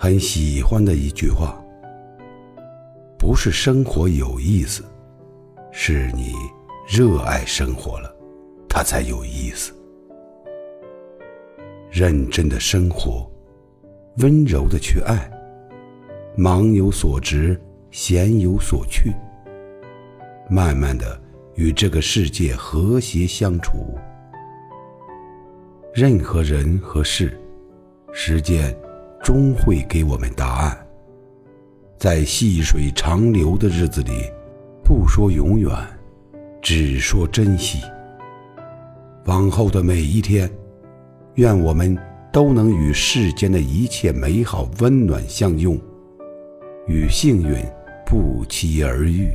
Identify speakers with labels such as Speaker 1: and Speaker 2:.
Speaker 1: 很喜欢的一句话：不是生活有意思，是你热爱生活了，它才有意思。认真的生活，温柔的去爱，忙有所值，闲有所趣，慢慢的与这个世界和谐相处。任何人和事，时间终会给我们答案。在细水长流的日子里，不说永远，只说珍惜。往后的每一天，愿我们都能与世间的一切美好温暖相拥，与幸运不期而遇。